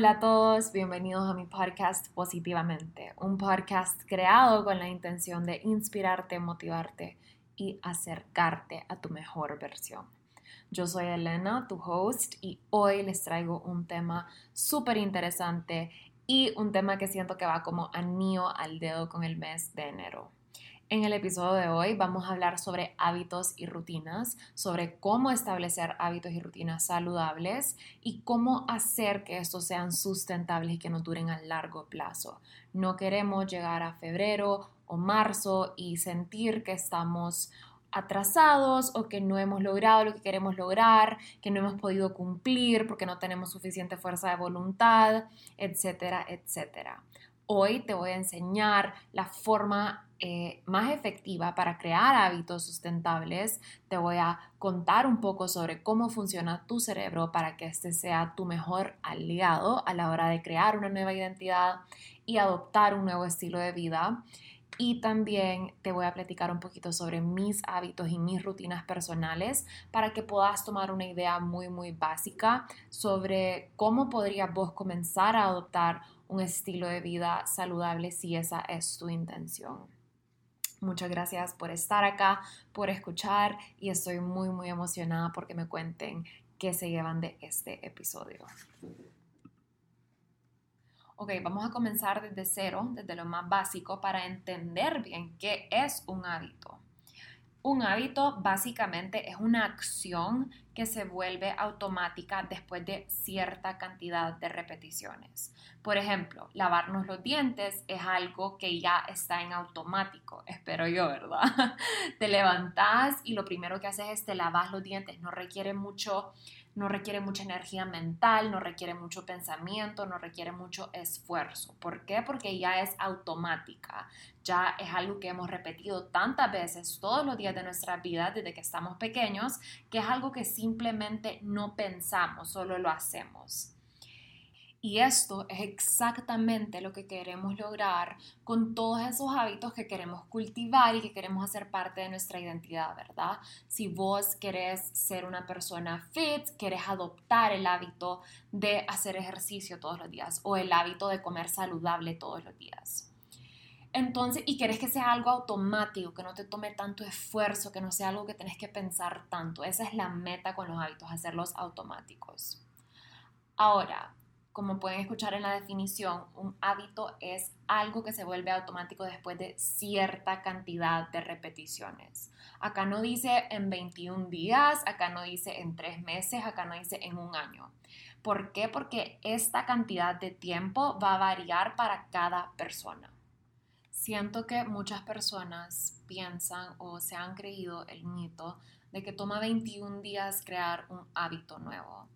Hola a todos, bienvenidos a mi podcast Positivamente, un podcast creado con la intención de inspirarte, motivarte y acercarte a tu mejor versión. Yo soy Elena, tu host, y hoy les traigo un tema súper interesante y un tema que siento que va como anillo al dedo con el mes de enero. En el episodio de hoy vamos a hablar sobre hábitos y rutinas, sobre cómo establecer hábitos y rutinas saludables y cómo hacer que estos sean sustentables y que no duren a largo plazo. No queremos llegar a febrero o marzo y sentir que estamos atrasados o que no hemos logrado lo que queremos lograr, que no hemos podido cumplir porque no tenemos suficiente fuerza de voluntad, etcétera, etcétera. Hoy te voy a enseñar la forma eh, más efectiva para crear hábitos sustentables, te voy a contar un poco sobre cómo funciona tu cerebro para que este sea tu mejor aliado a la hora de crear una nueva identidad y adoptar un nuevo estilo de vida. Y también te voy a platicar un poquito sobre mis hábitos y mis rutinas personales para que puedas tomar una idea muy, muy básica sobre cómo podrías vos comenzar a adoptar un estilo de vida saludable si esa es tu intención. Muchas gracias por estar acá, por escuchar y estoy muy, muy emocionada porque me cuenten qué se llevan de este episodio. Ok, vamos a comenzar desde cero, desde lo más básico, para entender bien qué es un hábito. Un hábito básicamente es una acción que se vuelve automática después de cierta cantidad de repeticiones. Por ejemplo, lavarnos los dientes es algo que ya está en automático, espero yo, ¿verdad? te levantas y lo primero que haces es te lavas los dientes, no requiere mucho no requiere mucha energía mental, no requiere mucho pensamiento, no requiere mucho esfuerzo. ¿Por qué? Porque ya es automática, ya es algo que hemos repetido tantas veces todos los días de nuestra vida desde que estamos pequeños, que es algo que simplemente no pensamos, solo lo hacemos. Y esto es exactamente lo que queremos lograr con todos esos hábitos que queremos cultivar y que queremos hacer parte de nuestra identidad, ¿verdad? Si vos querés ser una persona fit, querés adoptar el hábito de hacer ejercicio todos los días o el hábito de comer saludable todos los días. Entonces, y querés que sea algo automático, que no te tome tanto esfuerzo, que no sea algo que tenés que pensar tanto. Esa es la meta con los hábitos, hacerlos automáticos. Ahora, como pueden escuchar en la definición, un hábito es algo que se vuelve automático después de cierta cantidad de repeticiones. Acá no dice en 21 días, acá no dice en 3 meses, acá no dice en un año. ¿Por qué? Porque esta cantidad de tiempo va a variar para cada persona. Siento que muchas personas piensan o se han creído el mito de que toma 21 días crear un hábito nuevo.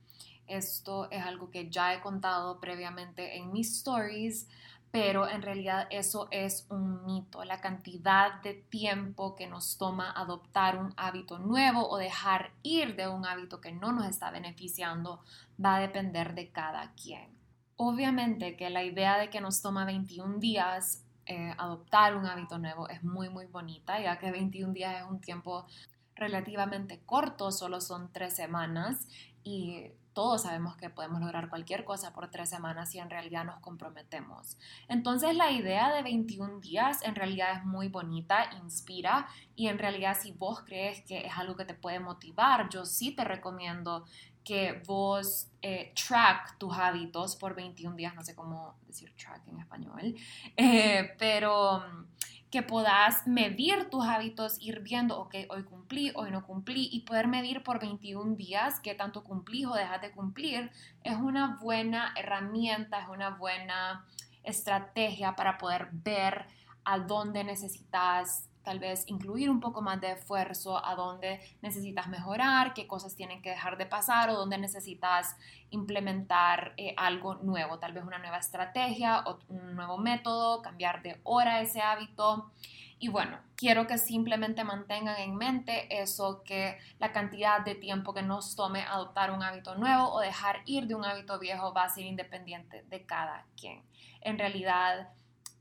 Esto es algo que ya he contado previamente en mis stories, pero en realidad eso es un mito. La cantidad de tiempo que nos toma adoptar un hábito nuevo o dejar ir de un hábito que no nos está beneficiando va a depender de cada quien. Obviamente que la idea de que nos toma 21 días eh, adoptar un hábito nuevo es muy muy bonita, ya que 21 días es un tiempo relativamente corto, solo son tres semanas y todos sabemos que podemos lograr cualquier cosa por tres semanas si en realidad nos comprometemos. Entonces la idea de 21 días en realidad es muy bonita, inspira y en realidad si vos crees que es algo que te puede motivar, yo sí te recomiendo que vos eh, track tus hábitos por 21 días, no sé cómo decir track en español, eh, pero que puedas medir tus hábitos, ir viendo, ok, hoy cumplí, hoy no cumplí, y poder medir por 21 días qué tanto cumplí o dejas de cumplir, es una buena herramienta, es una buena estrategia para poder ver a dónde necesitas tal vez incluir un poco más de esfuerzo a dónde necesitas mejorar, qué cosas tienen que dejar de pasar o dónde necesitas implementar eh, algo nuevo, tal vez una nueva estrategia o un nuevo método, cambiar de hora ese hábito. Y bueno, quiero que simplemente mantengan en mente eso, que la cantidad de tiempo que nos tome adoptar un hábito nuevo o dejar ir de un hábito viejo va a ser independiente de cada quien. En realidad,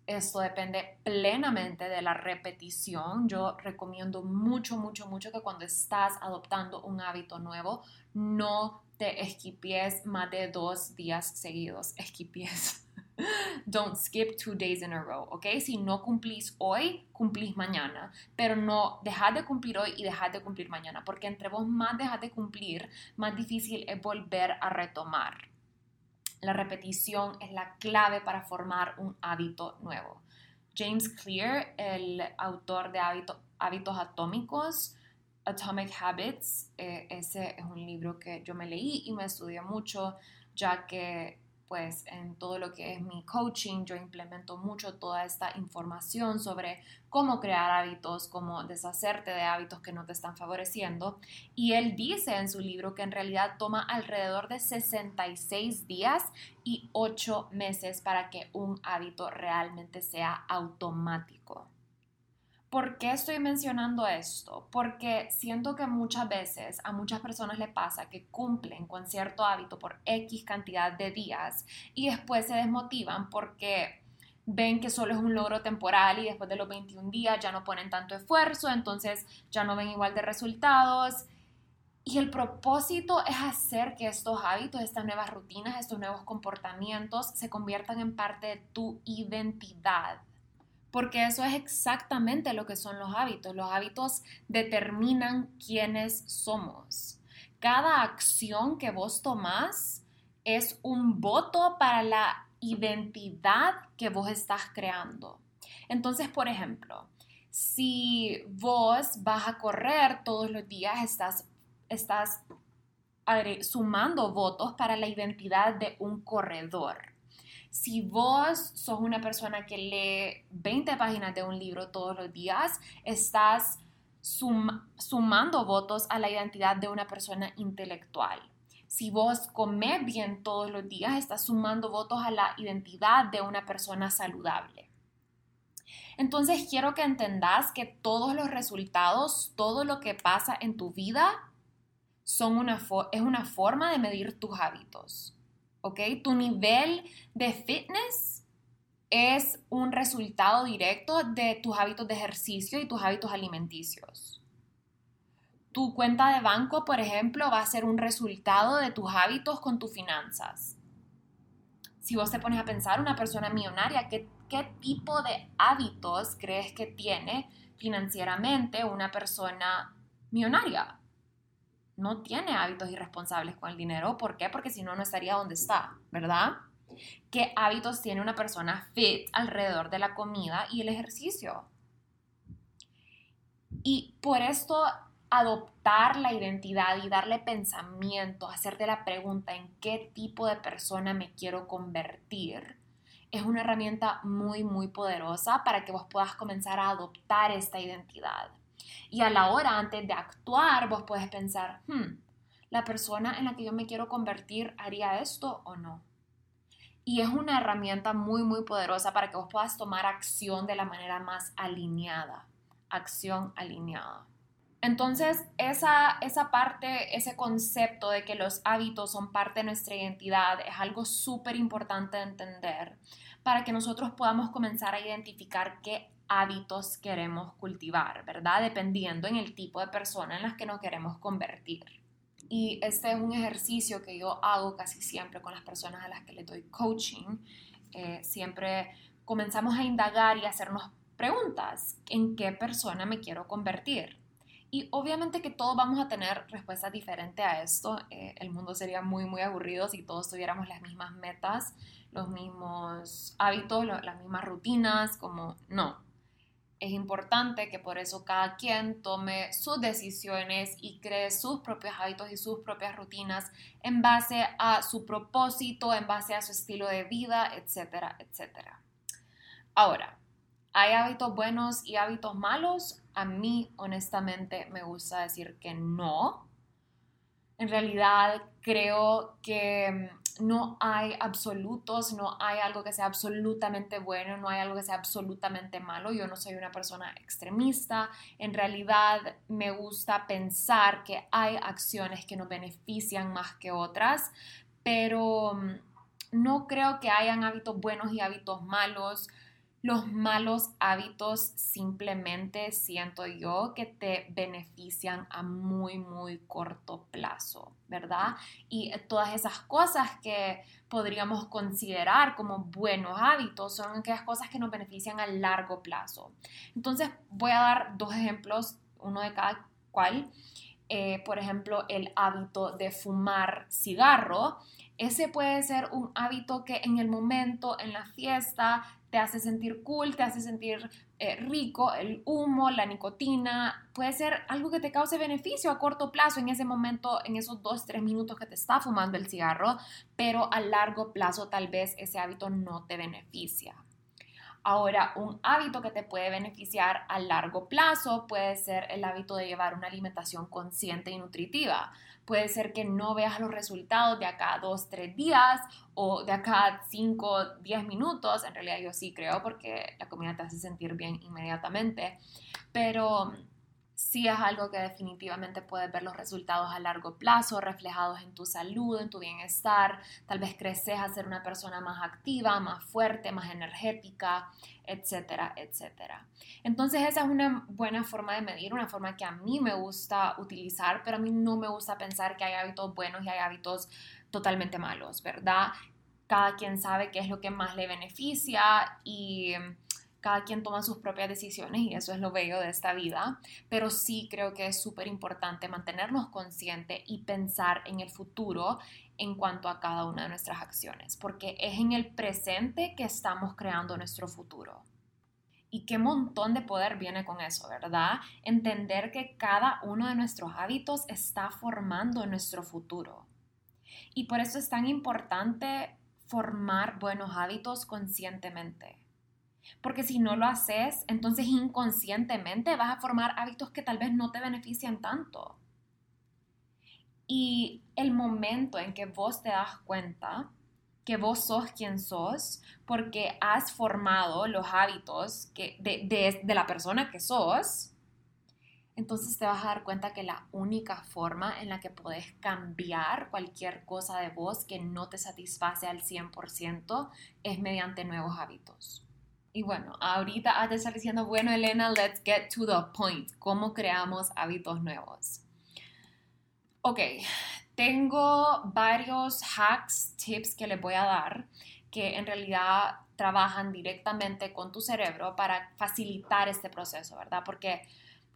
esto depende plenamente de la repetición. Yo recomiendo mucho, mucho, mucho que cuando estás adoptando un hábito nuevo, no te esquipies más de dos días seguidos. Esquipies. Don't skip two days in a row, ¿ok? Si no cumplís hoy, cumplís mañana, pero no dejad de cumplir hoy y dejad de cumplir mañana, porque entre vos más dejad de cumplir, más difícil es volver a retomar. La repetición es la clave para formar un hábito nuevo. James Clear, el autor de Hábitos Atómicos, Atomic Habits, eh, ese es un libro que yo me leí y me estudié mucho, ya que pues en todo lo que es mi coaching yo implemento mucho toda esta información sobre cómo crear hábitos, cómo deshacerte de hábitos que no te están favoreciendo. Y él dice en su libro que en realidad toma alrededor de 66 días y 8 meses para que un hábito realmente sea automático. ¿Por qué estoy mencionando esto? Porque siento que muchas veces a muchas personas le pasa que cumplen con cierto hábito por X cantidad de días y después se desmotivan porque ven que solo es un logro temporal y después de los 21 días ya no ponen tanto esfuerzo, entonces ya no ven igual de resultados. Y el propósito es hacer que estos hábitos, estas nuevas rutinas, estos nuevos comportamientos se conviertan en parte de tu identidad porque eso es exactamente lo que son los hábitos. Los hábitos determinan quiénes somos. Cada acción que vos tomás es un voto para la identidad que vos estás creando. Entonces, por ejemplo, si vos vas a correr todos los días, estás, estás sumando votos para la identidad de un corredor. Si vos sos una persona que lee 20 páginas de un libro todos los días, estás sumando votos a la identidad de una persona intelectual. Si vos comes bien todos los días, estás sumando votos a la identidad de una persona saludable. Entonces quiero que entendas que todos los resultados, todo lo que pasa en tu vida, son una es una forma de medir tus hábitos. ¿Ok? Tu nivel de fitness es un resultado directo de tus hábitos de ejercicio y tus hábitos alimenticios. Tu cuenta de banco, por ejemplo, va a ser un resultado de tus hábitos con tus finanzas. Si vos te pones a pensar, una persona millonaria, ¿qué, qué tipo de hábitos crees que tiene financieramente una persona millonaria? No tiene hábitos irresponsables con el dinero. ¿Por qué? Porque si no, no estaría donde está, ¿verdad? ¿Qué hábitos tiene una persona fit alrededor de la comida y el ejercicio? Y por esto adoptar la identidad y darle pensamiento, hacerte la pregunta en qué tipo de persona me quiero convertir, es una herramienta muy, muy poderosa para que vos puedas comenzar a adoptar esta identidad. Y a la hora, antes de actuar, vos puedes pensar, hmm, ¿la persona en la que yo me quiero convertir haría esto o no? Y es una herramienta muy, muy poderosa para que vos puedas tomar acción de la manera más alineada. Acción alineada. Entonces, esa, esa parte, ese concepto de que los hábitos son parte de nuestra identidad es algo súper importante de entender para que nosotros podamos comenzar a identificar qué hábitos queremos cultivar, ¿verdad? Dependiendo en el tipo de persona en las que nos queremos convertir. Y este es un ejercicio que yo hago casi siempre con las personas a las que les doy coaching. Eh, siempre comenzamos a indagar y hacernos preguntas. ¿En qué persona me quiero convertir? Y obviamente que todos vamos a tener respuestas diferentes a esto. Eh, el mundo sería muy, muy aburrido si todos tuviéramos las mismas metas, los mismos hábitos, las mismas rutinas, como no es importante que por eso cada quien tome sus decisiones y cree sus propios hábitos y sus propias rutinas en base a su propósito, en base a su estilo de vida, etcétera, etcétera. Ahora, ¿hay hábitos buenos y hábitos malos? A mí, honestamente, me gusta decir que no. En realidad, creo que no hay absolutos, no hay algo que sea absolutamente bueno, no hay algo que sea absolutamente malo. Yo no soy una persona extremista. En realidad me gusta pensar que hay acciones que nos benefician más que otras, pero mm, no creo que hayan hábitos buenos y hábitos malos. Los malos hábitos simplemente siento yo que te benefician a muy, muy corto plazo, ¿verdad? Y todas esas cosas que podríamos considerar como buenos hábitos son aquellas cosas que nos benefician a largo plazo. Entonces voy a dar dos ejemplos, uno de cada cual. Eh, por ejemplo, el hábito de fumar cigarro. Ese puede ser un hábito que en el momento, en la fiesta, te hace sentir cool, te hace sentir eh, rico, el humo, la nicotina, puede ser algo que te cause beneficio a corto plazo en ese momento, en esos dos, tres minutos que te está fumando el cigarro, pero a largo plazo tal vez ese hábito no te beneficia. Ahora, un hábito que te puede beneficiar a largo plazo puede ser el hábito de llevar una alimentación consciente y nutritiva. Puede ser que no veas los resultados de acá dos, tres días o de acá cinco, diez minutos. En realidad yo sí creo porque la comida te hace sentir bien inmediatamente. Pero sí es algo que definitivamente puedes ver los resultados a largo plazo reflejados en tu salud, en tu bienestar. Tal vez creces a ser una persona más activa, más fuerte, más energética, etcétera, etcétera. Entonces esa es una buena forma de medir, una forma que a mí me gusta utilizar, pero a mí no me gusta pensar que hay hábitos buenos y hay hábitos totalmente malos, ¿verdad? Cada quien sabe qué es lo que más le beneficia y cada quien toma sus propias decisiones y eso es lo bello de esta vida, pero sí creo que es súper importante mantenernos conscientes y pensar en el futuro en cuanto a cada una de nuestras acciones, porque es en el presente que estamos creando nuestro futuro. Y qué montón de poder viene con eso, ¿verdad? Entender que cada uno de nuestros hábitos está formando nuestro futuro. Y por eso es tan importante formar buenos hábitos conscientemente porque si no lo haces, entonces inconscientemente vas a formar hábitos que tal vez no te benefician tanto. Y el momento en que vos te das cuenta que vos sos quien sos, porque has formado los hábitos que, de, de la persona que sos, entonces te vas a dar cuenta que la única forma en la que puedes cambiar cualquier cosa de vos que no te satisface al 100% es mediante nuevos hábitos. Y bueno, ahorita has de estar diciendo, bueno, Elena, let's get to the point. ¿Cómo creamos hábitos nuevos? Ok, tengo varios hacks, tips que les voy a dar que en realidad trabajan directamente con tu cerebro para facilitar este proceso, ¿verdad? Porque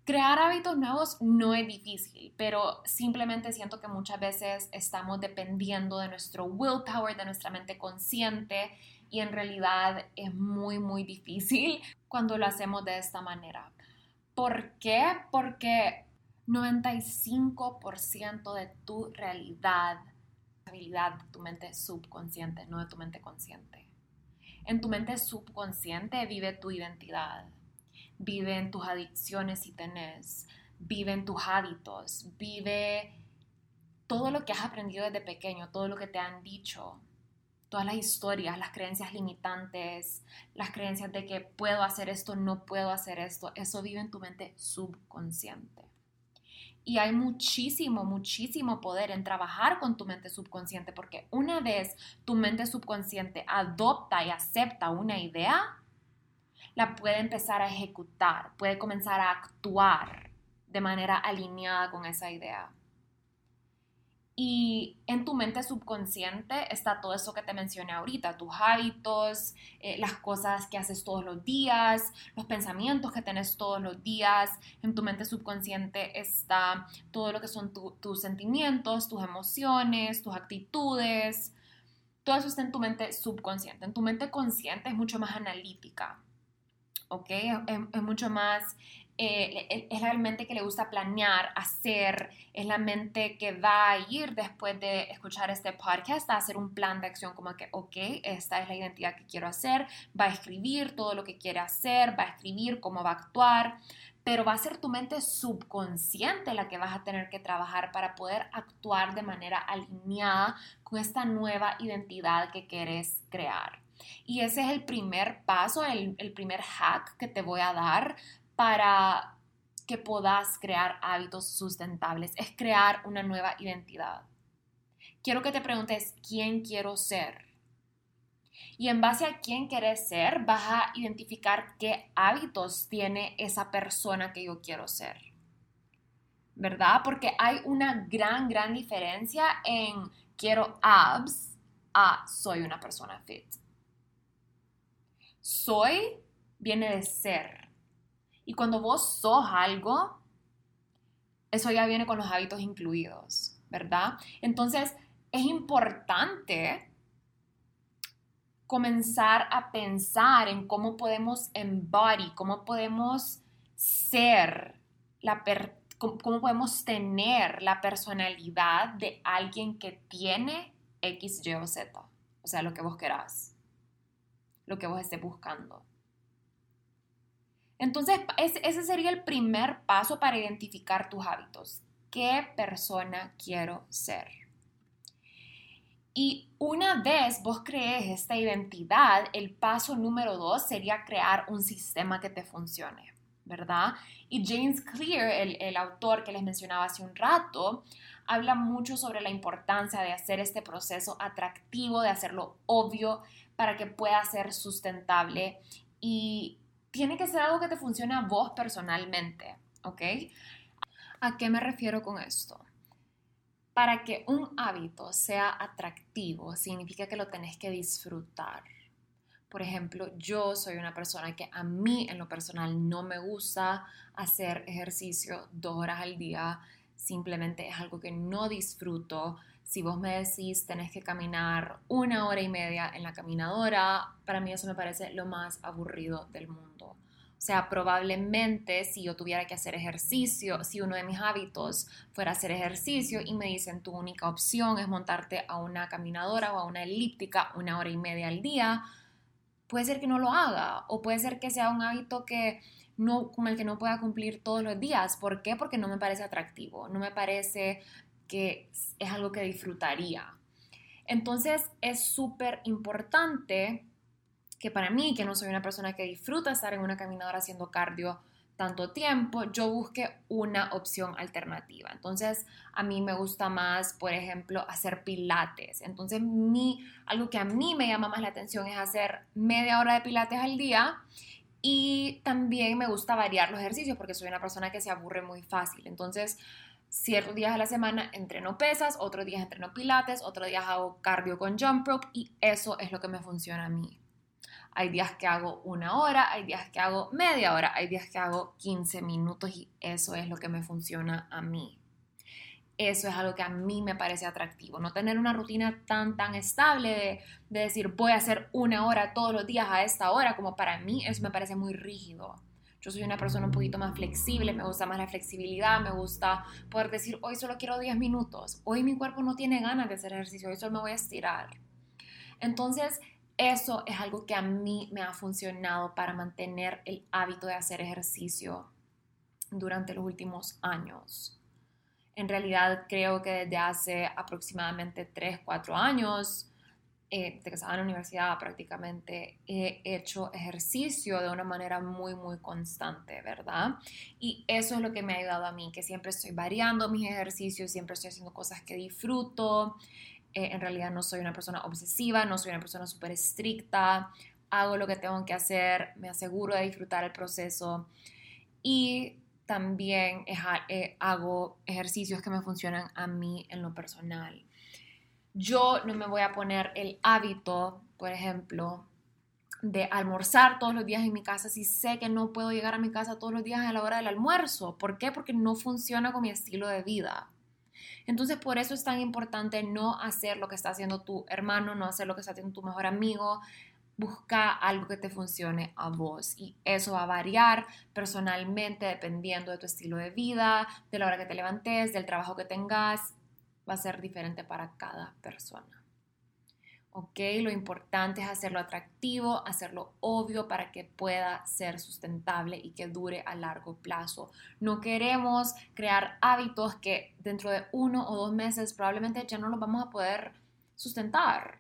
crear hábitos nuevos no es difícil, pero simplemente siento que muchas veces estamos dependiendo de nuestro willpower, de nuestra mente consciente y en realidad es muy, muy difícil cuando lo hacemos de esta manera. ¿Por qué? Porque 95% de tu realidad, habilidad de tu mente subconsciente, no de tu mente consciente. En tu mente subconsciente vive tu identidad, vive en tus adicciones si tenés, vive en tus hábitos, vive todo lo que has aprendido desde pequeño, todo lo que te han dicho, todas las historias, las creencias limitantes, las creencias de que puedo hacer esto, no puedo hacer esto, eso vive en tu mente subconsciente. Y hay muchísimo, muchísimo poder en trabajar con tu mente subconsciente, porque una vez tu mente subconsciente adopta y acepta una idea, la puede empezar a ejecutar, puede comenzar a actuar de manera alineada con esa idea. Y en tu mente subconsciente está todo eso que te mencioné ahorita, tus hábitos, eh, las cosas que haces todos los días, los pensamientos que tienes todos los días. En tu mente subconsciente está todo lo que son tus sentimientos, tus emociones, tus actitudes. Todo eso está en tu mente subconsciente. En tu mente consciente es mucho más analítica. ¿Ok? es mucho más eh, es la mente que le gusta planear, hacer, es la mente que va a ir después de escuchar este podcast a hacer un plan de acción como que, ok, esta es la identidad que quiero hacer, va a escribir todo lo que quiere hacer, va a escribir cómo va a actuar, pero va a ser tu mente subconsciente la que vas a tener que trabajar para poder actuar de manera alineada con esta nueva identidad que quieres crear. Y ese es el primer paso, el primer hack que te voy a dar para que puedas crear hábitos sustentables, es crear una nueva identidad. Quiero que te preguntes, ¿quién quiero ser? Y en base a quién quieres ser, vas a identificar qué hábitos tiene esa persona que yo quiero ser. ¿Verdad? Porque hay una gran, gran diferencia en quiero abs a soy una persona fit. Soy viene de ser. Y cuando vos sos algo, eso ya viene con los hábitos incluidos, ¿verdad? Entonces, es importante comenzar a pensar en cómo podemos embody, cómo podemos ser la cómo podemos tener la personalidad de alguien que tiene X, Y o Z. O sea, lo que vos querás, lo que vos estés buscando. Entonces, ese sería el primer paso para identificar tus hábitos. ¿Qué persona quiero ser? Y una vez vos crees esta identidad, el paso número dos sería crear un sistema que te funcione, ¿verdad? Y James Clear, el, el autor que les mencionaba hace un rato, habla mucho sobre la importancia de hacer este proceso atractivo, de hacerlo obvio para que pueda ser sustentable y tiene que ser algo que te funcione a vos personalmente, ¿ok? ¿A qué me refiero con esto? Para que un hábito sea atractivo, significa que lo tenés que disfrutar. Por ejemplo, yo soy una persona que a mí en lo personal no me gusta hacer ejercicio dos horas al día. Simplemente es algo que no disfruto. Si vos me decís tenés que caminar una hora y media en la caminadora, para mí eso me parece lo más aburrido del mundo. O sea, probablemente si yo tuviera que hacer ejercicio, si uno de mis hábitos fuera hacer ejercicio y me dicen tu única opción es montarte a una caminadora o a una elíptica una hora y media al día, puede ser que no lo haga o puede ser que sea un hábito que no, con el que no pueda cumplir todos los días. ¿Por qué? Porque no me parece atractivo, no me parece que es algo que disfrutaría. Entonces es súper importante que para mí, que no soy una persona que disfruta estar en una caminadora haciendo cardio tanto tiempo, yo busque una opción alternativa. Entonces, a mí me gusta más, por ejemplo, hacer pilates. Entonces, mi, algo que a mí me llama más la atención es hacer media hora de pilates al día y también me gusta variar los ejercicios porque soy una persona que se aburre muy fácil. Entonces, ciertos días a la semana entreno pesas, otros días entreno pilates, otros días hago cardio con jump rope y eso es lo que me funciona a mí. Hay días que hago una hora, hay días que hago media hora, hay días que hago 15 minutos y eso es lo que me funciona a mí. Eso es algo que a mí me parece atractivo. No tener una rutina tan, tan estable de, de decir voy a hacer una hora todos los días a esta hora, como para mí eso me parece muy rígido. Yo soy una persona un poquito más flexible, me gusta más la flexibilidad, me gusta poder decir, hoy solo quiero 10 minutos, hoy mi cuerpo no tiene ganas de hacer ejercicio, hoy solo me voy a estirar. Entonces, eso es algo que a mí me ha funcionado para mantener el hábito de hacer ejercicio durante los últimos años. En realidad creo que desde hace aproximadamente 3, 4 años, eh, desde que estaba en la universidad prácticamente, he hecho ejercicio de una manera muy, muy constante, ¿verdad? Y eso es lo que me ha ayudado a mí, que siempre estoy variando mis ejercicios, siempre estoy haciendo cosas que disfruto. Eh, en realidad no soy una persona obsesiva, no soy una persona súper estricta, hago lo que tengo que hacer, me aseguro de disfrutar el proceso y también eh, hago ejercicios que me funcionan a mí en lo personal. Yo no me voy a poner el hábito, por ejemplo, de almorzar todos los días en mi casa si sé que no puedo llegar a mi casa todos los días a la hora del almuerzo. ¿Por qué? Porque no funciona con mi estilo de vida. Entonces, por eso es tan importante no hacer lo que está haciendo tu hermano, no hacer lo que está haciendo tu mejor amigo. Busca algo que te funcione a vos y eso va a variar personalmente dependiendo de tu estilo de vida, de la hora que te levantes, del trabajo que tengas. Va a ser diferente para cada persona. ¿ok? Lo importante es hacerlo atractivo, hacerlo obvio para que pueda ser sustentable y que dure a largo plazo. No queremos crear hábitos que dentro de uno o dos meses probablemente ya no los vamos a poder sustentar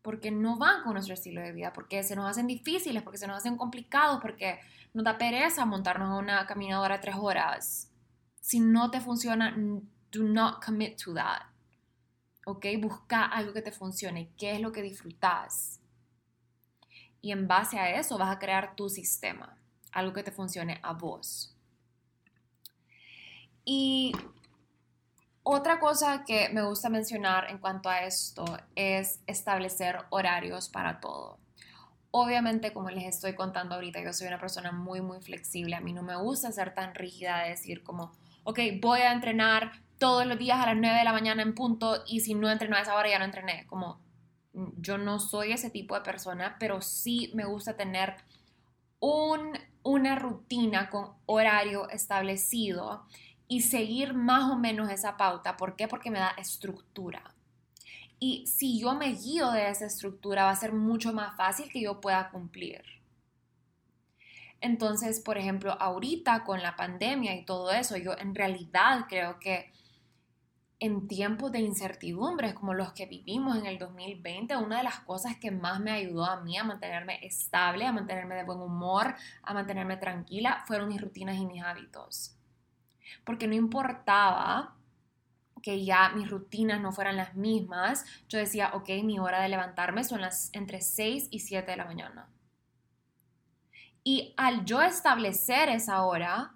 porque no van con nuestro estilo de vida, porque se nos hacen difíciles, porque se nos hacen complicados, porque nos da pereza montarnos a una caminadora tres horas. Si no te funciona, do not commit to that. ¿ok? Busca algo que te funcione, qué es lo que disfrutas. Y en base a eso vas a crear tu sistema, algo que te funcione a vos. Y otra cosa que me gusta mencionar en cuanto a esto es establecer horarios para todo. Obviamente, como les estoy contando ahorita, yo soy una persona muy, muy flexible. A mí no me gusta ser tan rígida de decir como, ok, voy a entrenar todos los días a las 9 de la mañana en punto y si no entreno a esa hora ya no entrené. Como yo no soy ese tipo de persona, pero sí me gusta tener un, una rutina con horario establecido y seguir más o menos esa pauta. ¿Por qué? Porque me da estructura. Y si yo me guío de esa estructura, va a ser mucho más fácil que yo pueda cumplir. Entonces, por ejemplo, ahorita con la pandemia y todo eso, yo en realidad creo que en tiempos de incertidumbres como los que vivimos en el 2020, una de las cosas que más me ayudó a mí a mantenerme estable, a mantenerme de buen humor, a mantenerme tranquila, fueron mis rutinas y mis hábitos. Porque no importaba que ya mis rutinas no fueran las mismas, yo decía, ok, mi hora de levantarme son las entre 6 y 7 de la mañana. Y al yo establecer esa hora,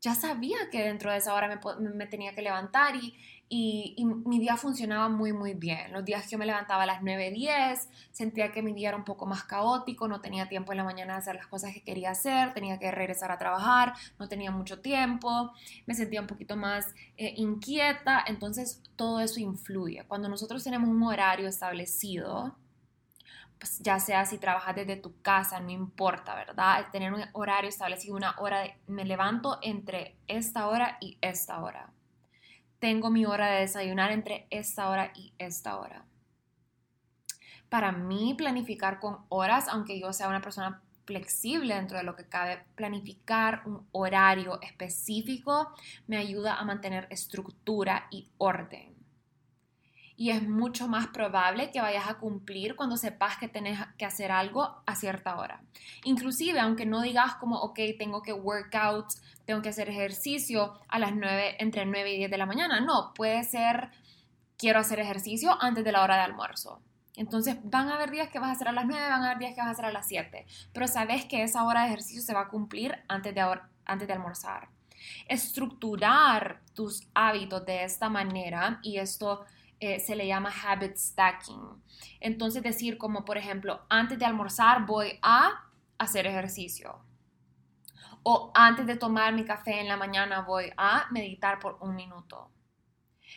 ya sabía que dentro de esa hora me, tenía que levantar y, y, mi día funcionaba muy, muy bien. Los días que yo me levantaba a las 9, 10, sentía que mi día era un poco más caótico, no tenía tiempo en la mañana de hacer las cosas que quería hacer, tenía que regresar a trabajar, no tenía mucho tiempo, me sentía un poquito más eh, inquieta, entonces todo eso influye. Cuando nosotros tenemos un horario establecido, pues ya sea si trabajas desde tu casa, no importa, ¿verdad? Tener un horario establecido, una hora me levanto entre esta hora y esta hora. Tengo mi hora de desayunar entre esta hora y esta hora. Para mí, planificar con horas, aunque yo sea una persona flexible dentro de lo que cabe, planificar un horario específico me ayuda a mantener estructura y orden y es mucho más probable que vayas a cumplir cuando sepas que tenés que hacer algo a cierta hora. Inclusive, aunque no digas como, ok, tengo que work out, tengo que hacer ejercicio a las 9, entre 9 y 10 de la mañana. No, puede ser, quiero hacer ejercicio antes de la hora de almuerzo. Entonces van a haber días que vas a hacer a las 9, van a haber días que vas a hacer a las 7, pero sabes que esa hora de ejercicio se va a cumplir antes de, antes de almorzar. Estructurar tus hábitos de esta manera y esto eh, se le llama habit stacking. Entonces decir como por ejemplo, antes de almorzar voy a hacer ejercicio. O antes de tomar mi café en la mañana voy a meditar por un minuto.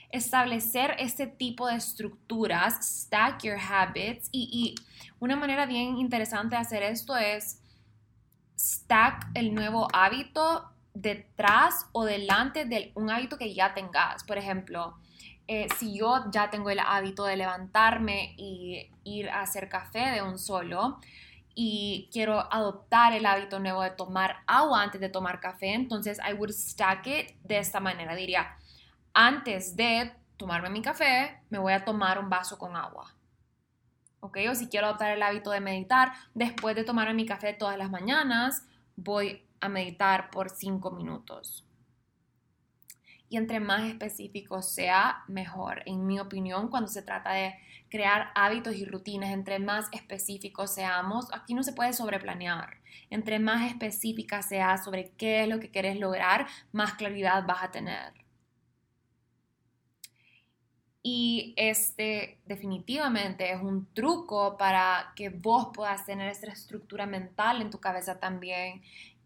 Establecer este tipo de estructuras, stack your habits, y, y una manera bien interesante de hacer esto es stack el nuevo hábito detrás o delante de un hábito que ya tengas. Por ejemplo, eh, si yo ya tengo el hábito de levantarme y ir a hacer café de un solo y quiero adoptar el hábito nuevo de tomar agua antes de tomar café, entonces I would stack it de esta manera. Diría, antes de tomarme mi café, me voy a tomar un vaso con agua. ¿Ok? O si quiero adoptar el hábito de meditar, después de tomarme mi café todas las mañanas, voy a meditar por cinco minutos y entre más específico sea, mejor. En mi opinión, cuando se trata de crear hábitos y rutinas, entre más específicos seamos, aquí no se puede sobreplanear. Entre más específica sea sobre qué es lo que quieres lograr, más claridad vas a tener. Y este definitivamente es un truco para que vos puedas tener esta estructura mental en tu cabeza también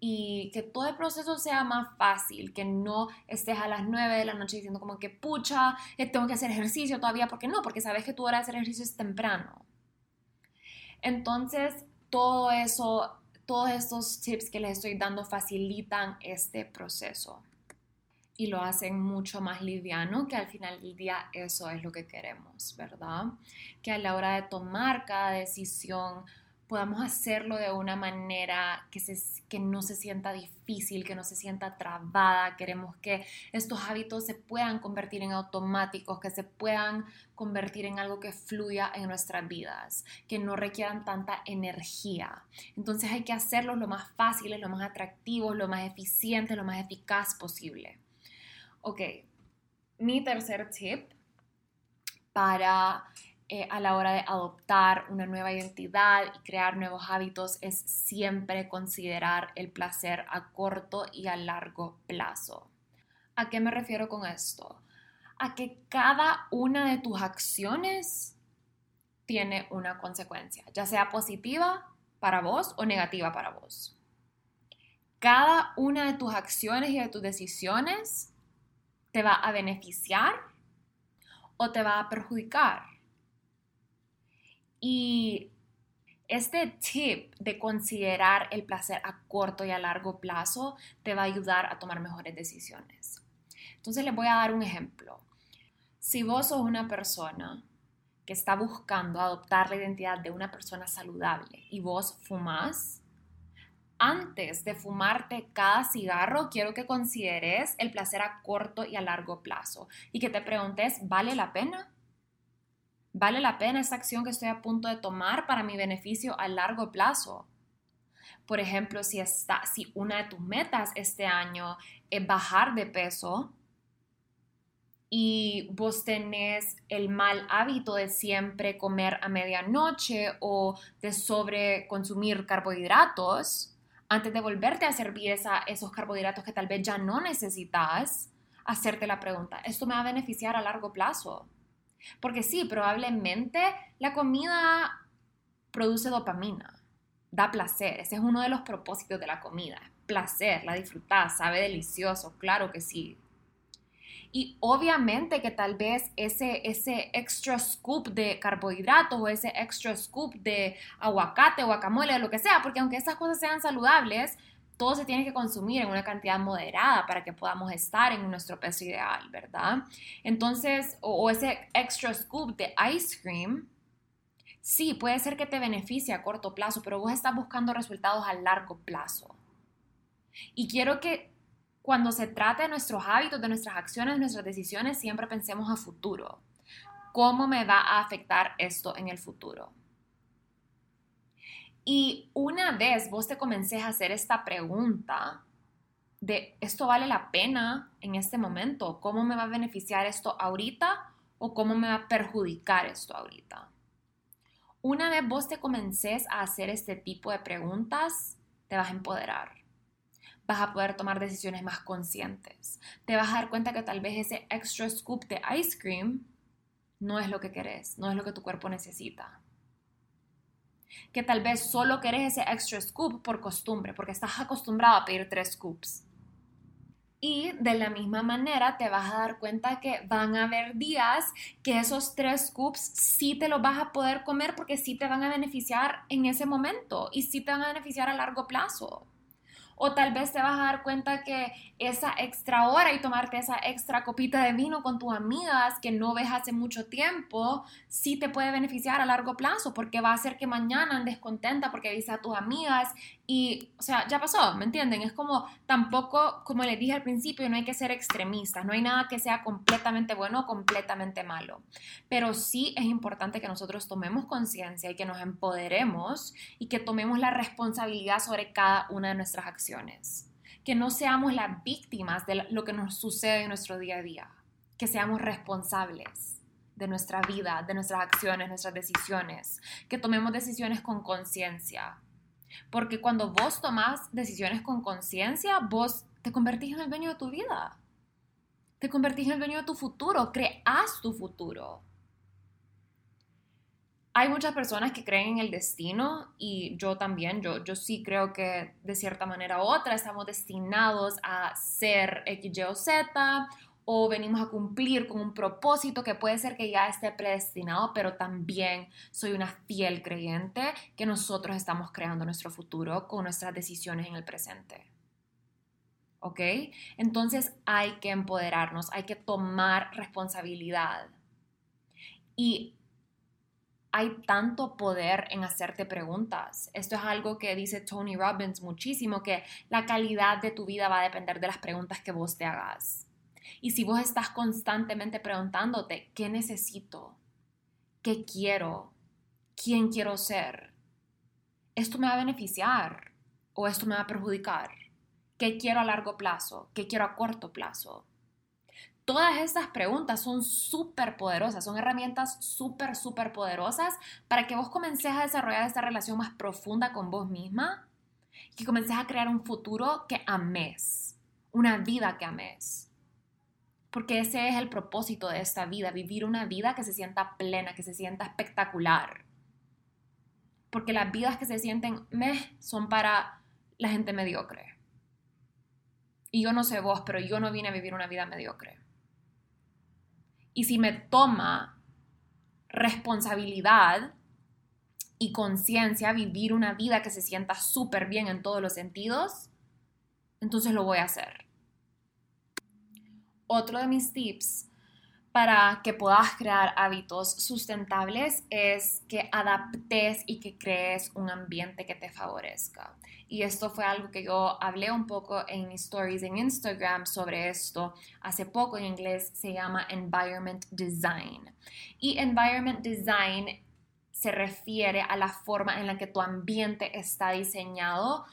y que todo el proceso sea más fácil, que no estés a las 9 de la noche diciendo como que pucha, que tengo que hacer ejercicio todavía, porque no, porque sabes que tu hora de hacer ejercicio es temprano. Entonces, todo eso, todos estos tips que les estoy dando facilitan este proceso y lo hacen mucho más liviano, que al final del día eso es lo que queremos, ¿verdad? Que a la hora de tomar cada decisión, podamos hacerlo de una manera que, se, que no se sienta difícil, que no se sienta trabada. Queremos que estos hábitos se puedan convertir en automáticos, que se puedan convertir en algo que fluya en nuestras vidas, que no requieran tanta energía. Entonces hay que hacerlo lo más fácil, lo más atractivo, lo más eficiente, lo más eficaz posible. Ok, mi tercer tip para eh, a la hora de adoptar una nueva identidad y crear nuevos hábitos es siempre considerar el placer a corto y a largo plazo. ¿A qué me refiero con esto? A que cada una de tus acciones tiene una consecuencia, ya sea positiva para vos o negativa para vos. Cada una de tus acciones y de tus decisiones te va a beneficiar o te va a perjudicar. Y este tip de considerar el placer a corto y a largo plazo te va a ayudar a tomar mejores decisiones. Entonces les voy a dar un ejemplo. Si vos sos una persona que está buscando adoptar la identidad de una persona saludable y vos fumás, antes de fumarte cada cigarro, quiero que consideres el placer a corto y a largo plazo y que te preguntes, ¿vale la pena? ¿Vale la pena esta acción que estoy a punto de tomar para mi beneficio a largo plazo? Por ejemplo, si, está, si una de tus metas este año es bajar de peso y vos tenés el mal hábito de siempre comer a medianoche o de sobreconsumir carbohidratos, antes de volverte a servir esa, esos carbohidratos que tal vez ya no necesitas, hacerte la pregunta, ¿esto me va a beneficiar a largo plazo? Porque sí, probablemente la comida produce dopamina, da placer. Ese es uno de los propósitos de la comida. Placer, la disfrutás, sabe delicioso, claro que sí. Y obviamente que tal vez ese, ese extra scoop de carbohidratos o ese extra scoop de aguacate guacamole lo que sea, porque aunque esas cosas sean saludables, todo se tiene que consumir en una cantidad moderada para que podamos estar en nuestro peso ideal, ¿verdad? Entonces, o, ese extra scoop de ice cream, sí, puede ser que te beneficie a corto plazo, pero vos estás buscando resultados a largo plazo. Y quiero que cuando se trate de nuestros hábitos, de nuestras acciones, de nuestras decisiones, siempre pensemos a futuro. ¿Cómo me va a afectar esto en el futuro? Y una vez vos te comencés a hacer esta pregunta de, ¿esto vale la pena en este momento? ¿Cómo me va a beneficiar esto ahorita o cómo me va a perjudicar esto ahorita? Una vez vos te comencés a hacer este tipo de preguntas, te vas a empoderar. Vas a poder tomar decisiones más conscientes. Te vas a dar cuenta que tal vez ese extra scoop de ice cream no es lo que querés, no es lo que tu cuerpo necesita que tal vez solo querés ese extra scoop por costumbre, porque estás acostumbrado a pedir tres scoops. Y de la misma manera te vas a dar cuenta que van a haber días que esos tres scoops sí te los vas a poder comer porque sí te van a beneficiar en ese momento y sí te van a beneficiar a largo plazo. O tal vez te vas a dar cuenta que esa extra hora y tomarte esa extra copita de vino con tus amigas que no ves hace mucho tiempo, sí te puede beneficiar a largo plazo porque va a hacer que mañana andes contenta porque viste a tus amigas y, o sea, ya pasó, ¿me entienden? Es como tampoco, como les dije al principio, no hay que ser extremistas, no hay nada que sea completamente bueno o completamente malo, pero sí es importante que nosotros tomemos conciencia y que nos empoderemos y que tomemos la responsabilidad sobre cada una de nuestras acciones que no seamos las víctimas de lo que nos sucede en nuestro día a día, que seamos responsables de nuestra vida, de nuestras acciones, nuestras decisiones, que tomemos decisiones con conciencia. Porque cuando vos tomás decisiones con conciencia, vos te convertís en el dueño de tu vida. Te convertís en el dueño de tu futuro, creas tu futuro hay muchas personas que creen en el destino y yo también, yo, yo sí creo que de cierta manera u otra estamos destinados a ser X, Y o Z o venimos a cumplir con un propósito que puede ser que ya esté predestinado, pero también soy una fiel creyente que nosotros estamos creando nuestro futuro con nuestras decisiones en el presente. ¿Ok? Entonces hay que empoderarnos, hay que tomar responsabilidad. Y hay tanto poder en hacerte preguntas. Esto es algo que dice Tony Robbins muchísimo, que la calidad de tu vida va a depender de las preguntas que vos te hagas. Y si vos estás constantemente preguntándote, ¿qué necesito? ¿Qué quiero? ¿Quién quiero ser? ¿Esto me va a beneficiar o esto me va a perjudicar? ¿Qué quiero a largo plazo? ¿Qué quiero a corto plazo? Todas estas preguntas son súper poderosas, son herramientas súper, súper poderosas para que vos comences a desarrollar esta relación más profunda con vos misma y que comences a crear un futuro que ames, una vida que ames. Porque ese es el propósito de esta vida, vivir una vida que se sienta plena, que se sienta espectacular. Porque las vidas que se sienten meh son para la gente mediocre. Y yo no sé vos, pero yo no vine a vivir una vida mediocre. Y si me toma responsabilidad y conciencia vivir una vida que se sienta súper bien en todos los sentidos, entonces lo voy a hacer. Otro de mis tips para que puedas crear hábitos sustentables es que adaptes y que crees un ambiente que te favorezca. Y esto fue algo que yo hablé un poco en mis stories en Instagram sobre esto. Hace poco en inglés se llama Environment Design. Y Environment Design se refiere a la forma en la que tu ambiente está diseñado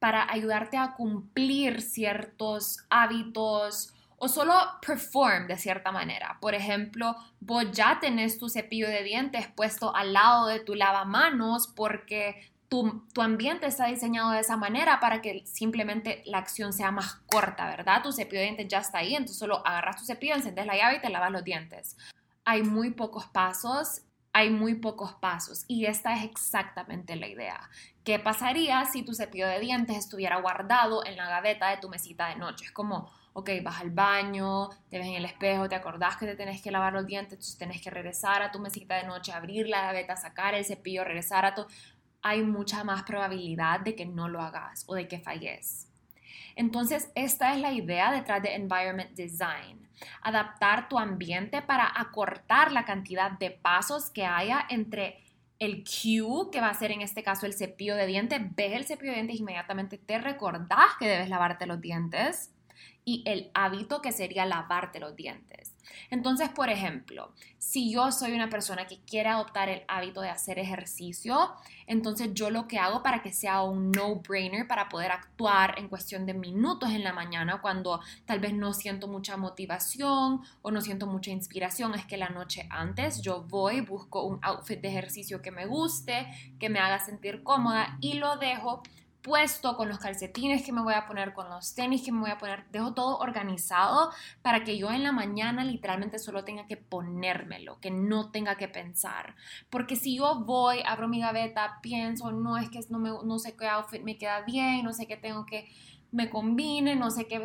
para ayudarte a cumplir ciertos hábitos o solo perform de cierta manera. Por ejemplo, vos ya tenés tu cepillo de dientes puesto al lado de tu lavamanos porque tu, tu, ambiente está diseñado de esa manera para que simplemente la acción sea más corta, ¿verdad? Tu cepillo de dientes ya está ahí, entonces solo agarras tu cepillo, encendes la llave y te lavas los dientes. Hay muy pocos pasos hay muy pocos pasos y esta es exactamente la idea. ¿Qué pasaría si tu cepillo de dientes estuviera guardado en la gaveta de tu mesita de noche? Es como, ok, vas al baño, te ves en el espejo, te acordás que te tenés que lavar los dientes, entonces tenés que regresar a tu mesita de noche, abrir la gaveta, sacar el cepillo, regresar a tu... Hay mucha más probabilidad de que no lo hagas o de que falles. Entonces, esta es la idea detrás de Environment Design. Adaptar tu ambiente para acortar la cantidad de pasos que haya entre el cue, que va a ser en este caso el cepillo de dientes, ves el cepillo de dientes inmediatamente te recordás que debes lavarte los dientes y el hábito que sería lavarte los dientes. Entonces, por ejemplo, si yo soy una persona que quiere adoptar el hábito de hacer ejercicio, entonces yo lo que hago para que sea un no-brainer, para poder actuar en cuestión de minutos en la mañana, cuando tal vez no siento mucha motivación o no siento mucha inspiración, es que la noche antes yo voy, busco un outfit de ejercicio que me guste, que me haga sentir cómoda y lo dejo puesto, con los calcetines que me voy a poner, con los tenis que me voy a poner, dejo todo organizado para que yo en la mañana literalmente solo tenga que ponérmelo, que no tenga que pensar. Porque si yo voy, abro mi gaveta, pienso, no es que no, me, no sé qué outfit me queda bien, no sé qué tengo que me combine, no sé qué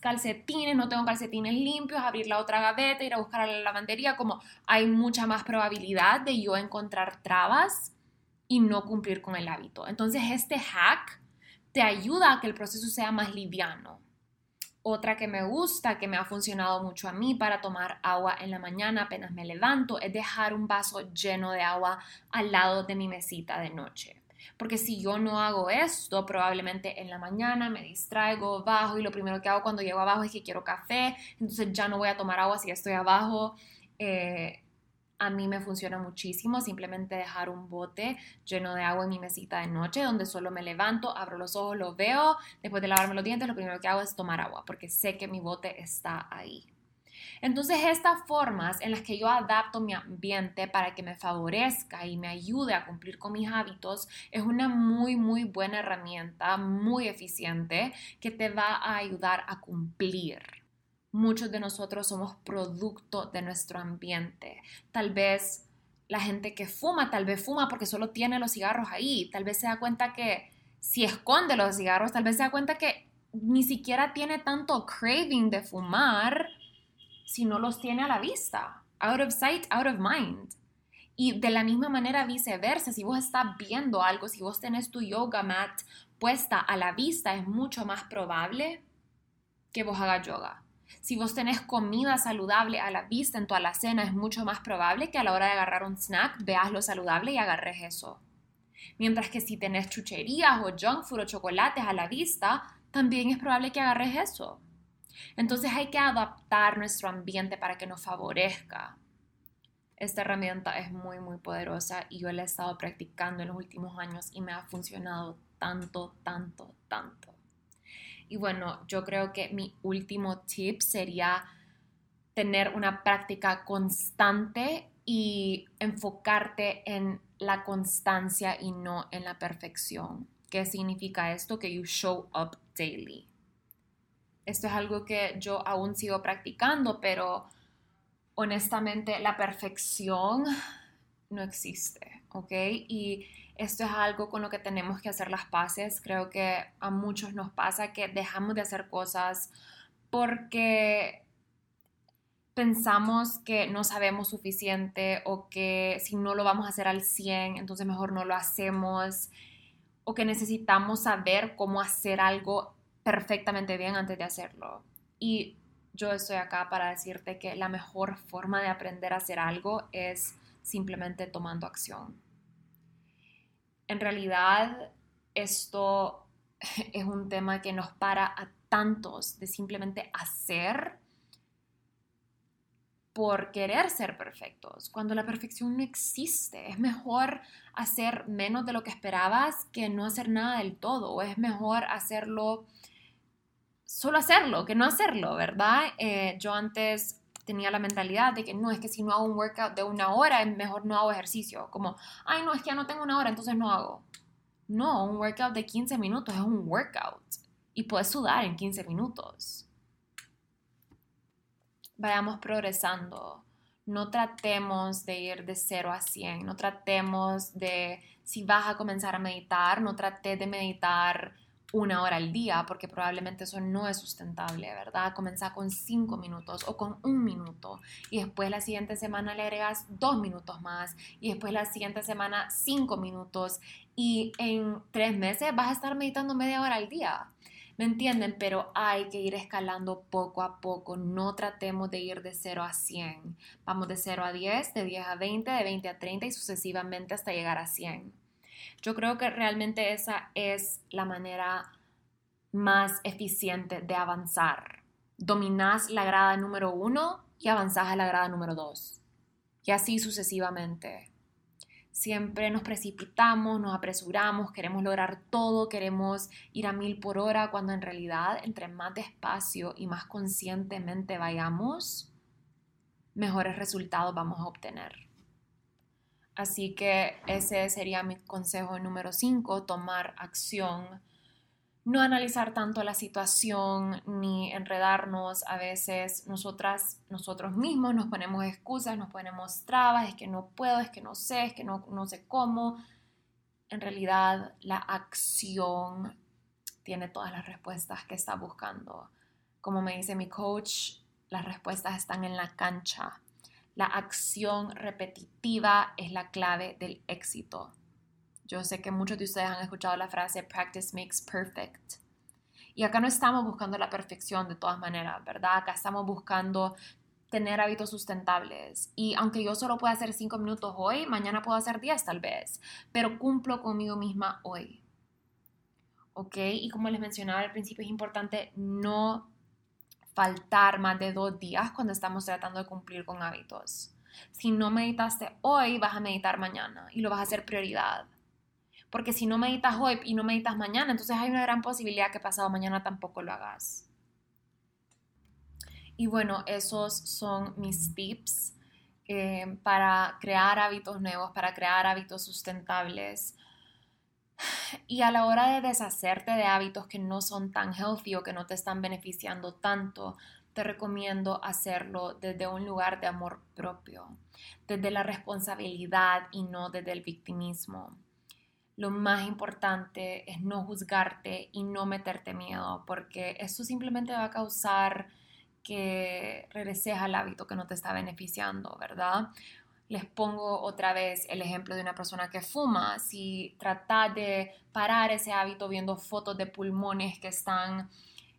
calcetines, no tengo calcetines limpios, abrir la otra gaveta, ir a buscar a la lavandería, como hay mucha más probabilidad de yo encontrar trabas y no cumplir con el hábito. Entonces este hack te ayuda a que el proceso sea más liviano. Otra que me gusta, que me ha funcionado mucho a mí para tomar agua en la mañana apenas me levanto, es dejar un vaso lleno de agua al lado de mi mesita de noche. Porque si yo no hago esto, probablemente en la mañana me distraigo, bajo y lo primero que hago cuando llego abajo es que quiero café, entonces ya no voy a tomar agua si estoy abajo. Eh, a mí me funciona muchísimo simplemente dejar un bote lleno de agua en mi mesita de noche donde solo me levanto, abro los ojos, lo veo, después de lavarme los dientes lo primero que hago es tomar agua porque sé que mi bote está ahí. Entonces estas formas en las que yo adapto mi ambiente para que me favorezca y me ayude a cumplir con mis hábitos es una muy muy buena herramienta, muy eficiente que te va a ayudar a cumplir muchos de nosotros somos producto de nuestro ambiente. Tal vez la gente que fuma, tal vez fuma porque solo tiene los cigarros ahí. Tal vez se da cuenta que si esconde los cigarros, tal vez se da cuenta que ni siquiera tiene tanto craving de fumar si no los tiene a la vista. Out of sight, out of mind. Y de la misma manera viceversa, si vos estás viendo algo, si vos tenés tu yoga mat puesta a la vista, es mucho más probable que vos hagas yoga. Si vos tenés comida saludable a la vista en tu alacena, es mucho más probable que a la hora de agarrar un snack veas lo saludable y agarres eso. Mientras que si tenés chucherías o junk food o chocolates a la vista, también es probable que agarres eso. Entonces hay que adaptar nuestro ambiente para que nos favorezca. Esta herramienta es muy, muy poderosa y yo la he estado practicando en los últimos años y me ha funcionado tanto, tanto, tanto. Y bueno, yo creo que mi último tip sería tener una práctica constante y enfocarte en la constancia y no en la perfección. ¿Qué significa esto? Que you show up daily. Esto es algo que yo aún sigo practicando, pero honestamente la perfección no existe, ¿ok? Y esto es algo con lo que tenemos que hacer las paces. Creo que a muchos nos pasa que dejamos de hacer cosas porque pensamos que no sabemos suficiente o que si no lo vamos a hacer al 100, entonces mejor no lo hacemos o que necesitamos saber cómo hacer algo perfectamente bien antes de hacerlo. Y yo estoy acá para decirte que la mejor forma de aprender a hacer algo es simplemente tomando acción. En realidad, esto es un tema que nos para a tantos de simplemente hacer por querer ser perfectos, cuando la perfección no existe. Es mejor hacer menos de lo que esperabas que no hacer nada del todo, o es mejor hacerlo, solo hacerlo, que no hacerlo, ¿verdad? Eh, yo antes tenía la mentalidad de que no, es que si no hago un workout de una hora, es mejor no hago ejercicio. Como, ay, no, es que ya no tengo una hora, entonces no hago. No, un workout de 15 minutos es un workout y puedes sudar en 15 minutos vayamos progresando. No tratemos de ir de 0 a 100, no tratemos de, si vas a comenzar a meditar, no trates de meditar una hora al día, porque probablemente eso no es sustentable, ¿verdad? Comenzar con 5 minutos o con un minuto y después la siguiente semana le agregas 2 minutos más y después la siguiente semana 5 minutos y en 3 meses vas a estar meditando media hora al día. ¿Me entienden? Pero hay que ir escalando poco a poco. No tratemos de ir de 0 a 100. Vamos de 0 a 10, de 10 a 20, de 20 a 30 y sucesivamente hasta llegar a 100. Yo creo que realmente esa es la manera más eficiente de avanzar. Dominás la grada número 1 y avanzás a la grada número 2. Y así sucesivamente. Siempre nos precipitamos, nos apresuramos, queremos lograr todo, queremos ir a mil por hora, cuando en realidad entre más despacio y más conscientemente vayamos, mejores resultados vamos a obtener. Así que ese sería mi consejo número 5, tomar acción no analizar tanto la situación ni enredarnos. A veces nosotras, nosotros mismos nos ponemos excusas, nos ponemos trabas, es que no puedo, es que no sé, es que no, no sé cómo. En realidad la acción tiene todas las respuestas que está buscando. Como me dice mi coach, las respuestas están en la cancha. La acción repetitiva es la clave del éxito. Yo sé que muchos de ustedes han escuchado la frase practice makes perfect. Y acá no estamos buscando la perfección de todas maneras, ¿verdad? Acá estamos buscando tener hábitos sustentables. Y aunque yo solo pueda hacer cinco minutos hoy, mañana puedo hacer 10 tal vez, pero cumplo conmigo misma hoy. ¿Ok? Y como les mencionaba al principio, es importante no faltar más de dos días cuando estamos tratando de cumplir con hábitos. Si no meditaste hoy, vas a meditar mañana y lo vas a hacer prioridad. Porque si no meditas hoy y no meditas mañana, entonces hay una gran posibilidad que pasado mañana tampoco lo hagas. Y bueno, esos son mis tips eh, para crear hábitos nuevos, para crear hábitos sustentables. Y a la hora de deshacerte de hábitos que no son tan healthy o que no te están beneficiando tanto, te recomiendo hacerlo desde un lugar de amor propio, desde la responsabilidad y no desde el victimismo lo más importante es no juzgarte y no meterte miedo, porque eso simplemente va a causar que regreses al hábito que no te está beneficiando, ¿verdad? Les pongo otra vez el ejemplo de una persona que fuma. Si trata de parar ese hábito viendo fotos de pulmones que están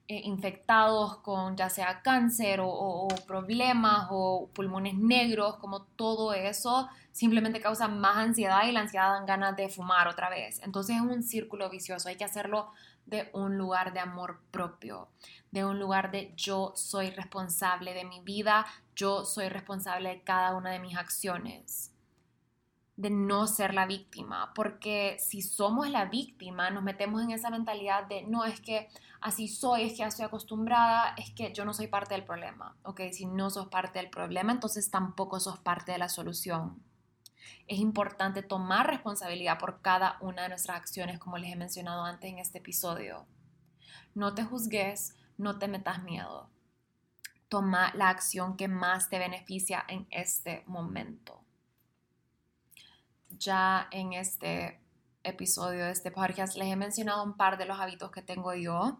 eh, infectados con ya sea cáncer o, problemas o pulmones negros, como todo eso simplemente causa más ansiedad y la ansiedad dan ganas de fumar otra vez. Entonces es un círculo vicioso, hay que hacerlo de un lugar de amor propio, de un lugar de yo soy responsable de mi vida, yo soy responsable de cada una de mis acciones. de no ser la víctima, porque si somos la víctima, nos metemos en esa mentalidad de no es que así soy, es que ya estoy acostumbrada, es que yo no soy parte del problema, ¿ok? Si no sos parte del problema, entonces tampoco sos parte de la solución. Es importante tomar responsabilidad por cada una de nuestras acciones, como les he mencionado antes en este episodio. No te juzgues, no te metas miedo. Toma la acción que más te beneficia en este momento ya en este episodio de este podcast les he mencionado un par de los hábitos que tengo yo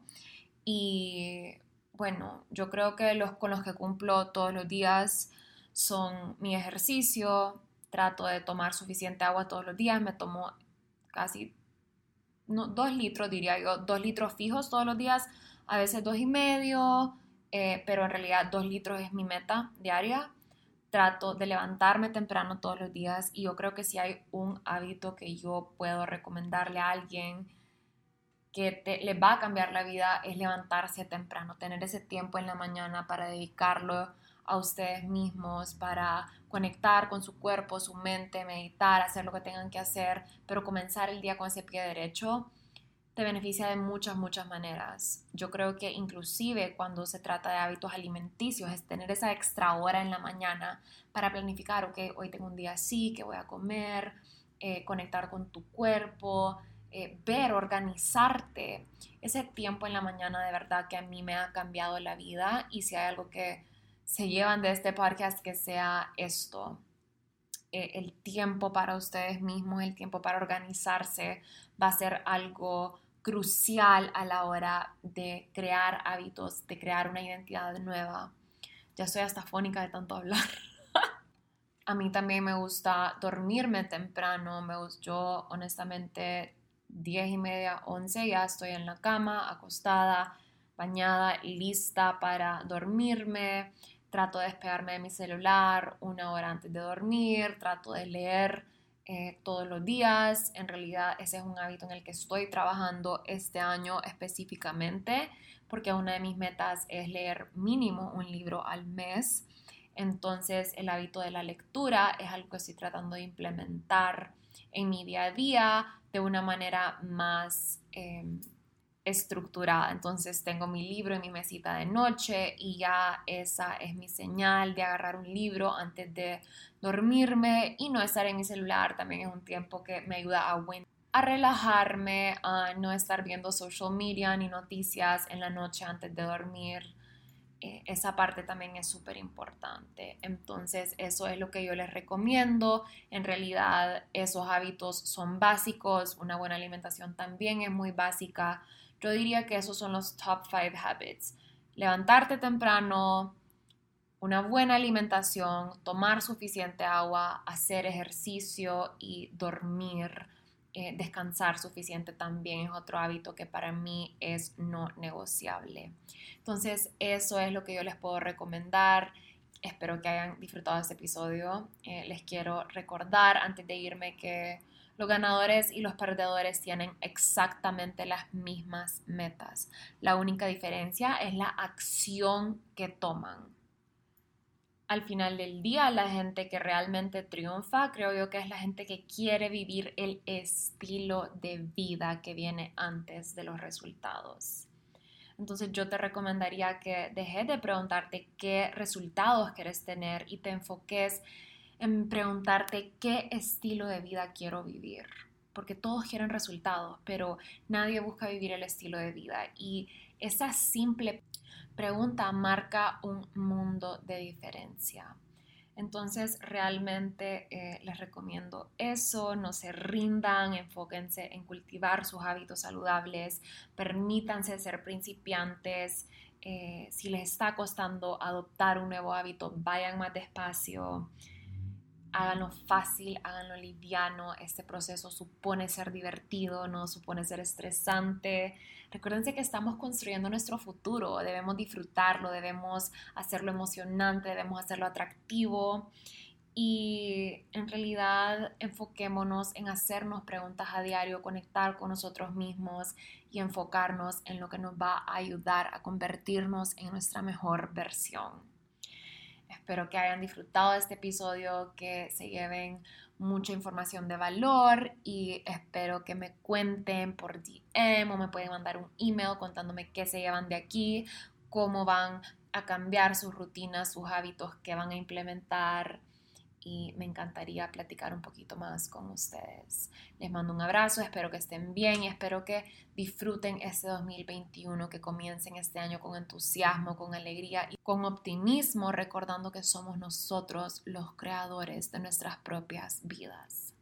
y bueno, yo creo que los con los que cumplo todos los días son mi ejercicio, trato de tomar suficiente agua todos los días, me tomo casi dos litros, diría yo, dos litros fijos todos los días, a veces dos y medio, eh, pero en realidad dos litros es mi meta diaria. Trato de levantarme temprano todos los días y yo creo que si hay un hábito que yo puedo recomendarle a alguien que te, le va a cambiar la vida es levantarse temprano, tener ese tiempo en la mañana para dedicarlo a ustedes mismos, para conectar con su cuerpo, su mente, meditar, hacer lo que tengan que hacer, pero comenzar el día con ese pie derecho te beneficia de muchas, muchas maneras. Yo creo que inclusive cuando se trata de hábitos alimenticios, es tener esa extra hora en la mañana para planificar, ok, hoy tengo un día así, que voy a comer, eh, conectar con tu cuerpo, eh, ver, organizarte. Ese tiempo en la mañana de verdad que a mí me ha cambiado la vida y si hay algo que se llevan de este podcast, que sea esto, eh, el tiempo para ustedes mismos, el tiempo para organizarse, va a ser algo crucial a la hora de crear hábitos, de crear una identidad nueva. Ya soy hasta fónica de tanto hablar. a mí también me gusta dormirme temprano. Me yo honestamente 10 y media, 11 ya estoy en la cama, acostada, bañada, lista para dormirme. Trato de despegarme de mi celular una hora antes de dormir. Trato de leer eh, todos los días. En realidad ese es un hábito en el que estoy trabajando este año específicamente porque una de mis metas es leer mínimo un libro al mes. Entonces el hábito de la lectura es algo que estoy tratando de implementar en mi día a día de una manera más... Em, estructurada. Entonces tengo mi libro en mi mesita de noche y ya esa es mi señal de agarrar un libro antes de dormirme y no estar en mi celular. También es un tiempo que me ayuda a, a relajarme, a no estar viendo social media ni noticias en la noche antes de dormir. Eh, esa parte también es súper importante. Entonces, eso es lo que yo les recomiendo. En realidad, esos hábitos son básicos. Una buena alimentación también es muy básica. Yo diría que esos son los top 5 habits. Levantarte temprano, una buena alimentación, tomar suficiente agua, hacer ejercicio y dormir, eh, descansar suficiente también es otro hábito que para mí es no negociable. Entonces, eso es lo que yo les puedo recomendar. Espero que hayan disfrutado este episodio. Eh, les quiero recordar antes de irme que los ganadores y los perdedores tienen exactamente las mismas metas. La única diferencia es la acción que toman. Al final del día, la gente que realmente triunfa, creo yo que es la gente que quiere vivir el estilo de vida que viene antes de los resultados. Entonces yo te recomendaría que dejes de preguntarte qué resultados quieres tener y te enfoques en preguntarte qué estilo de vida quiero vivir, porque todos quieren resultados, pero nadie busca vivir el estilo de vida y esa simple pregunta marca un mundo de diferencia. Entonces realmente eh, les recomiendo eso, no se rindan, enfóquense en cultivar sus hábitos saludables, permítanse ser principiantes, eh, si les está costando adoptar un nuevo hábito, vayan más despacio háganlo fácil, háganlo liviano. Este proceso supone ser divertido, no supone ser estresante. Recuérdense que estamos construyendo nuestro futuro, debemos disfrutarlo, debemos hacerlo emocionante, debemos hacerlo atractivo. Y en realidad enfoquémonos en hacernos preguntas a diario, conectar con nosotros mismos y enfocarnos en lo que nos va a ayudar a convertirnos en nuestra mejor versión. Espero que hayan disfrutado de este episodio, que se lleven mucha información de valor y espero que me cuenten por DM o me pueden mandar un email contándome qué se llevan de aquí, cómo van a cambiar sus rutinas, sus hábitos que van a implementar y me encantaría platicar un poquito más con ustedes. Les mando un abrazo, espero que estén bien y espero que disfruten este 2021, que comiencen este año con entusiasmo, con alegría y con optimismo, recordando que somos nosotros los creadores de nuestras propias vidas.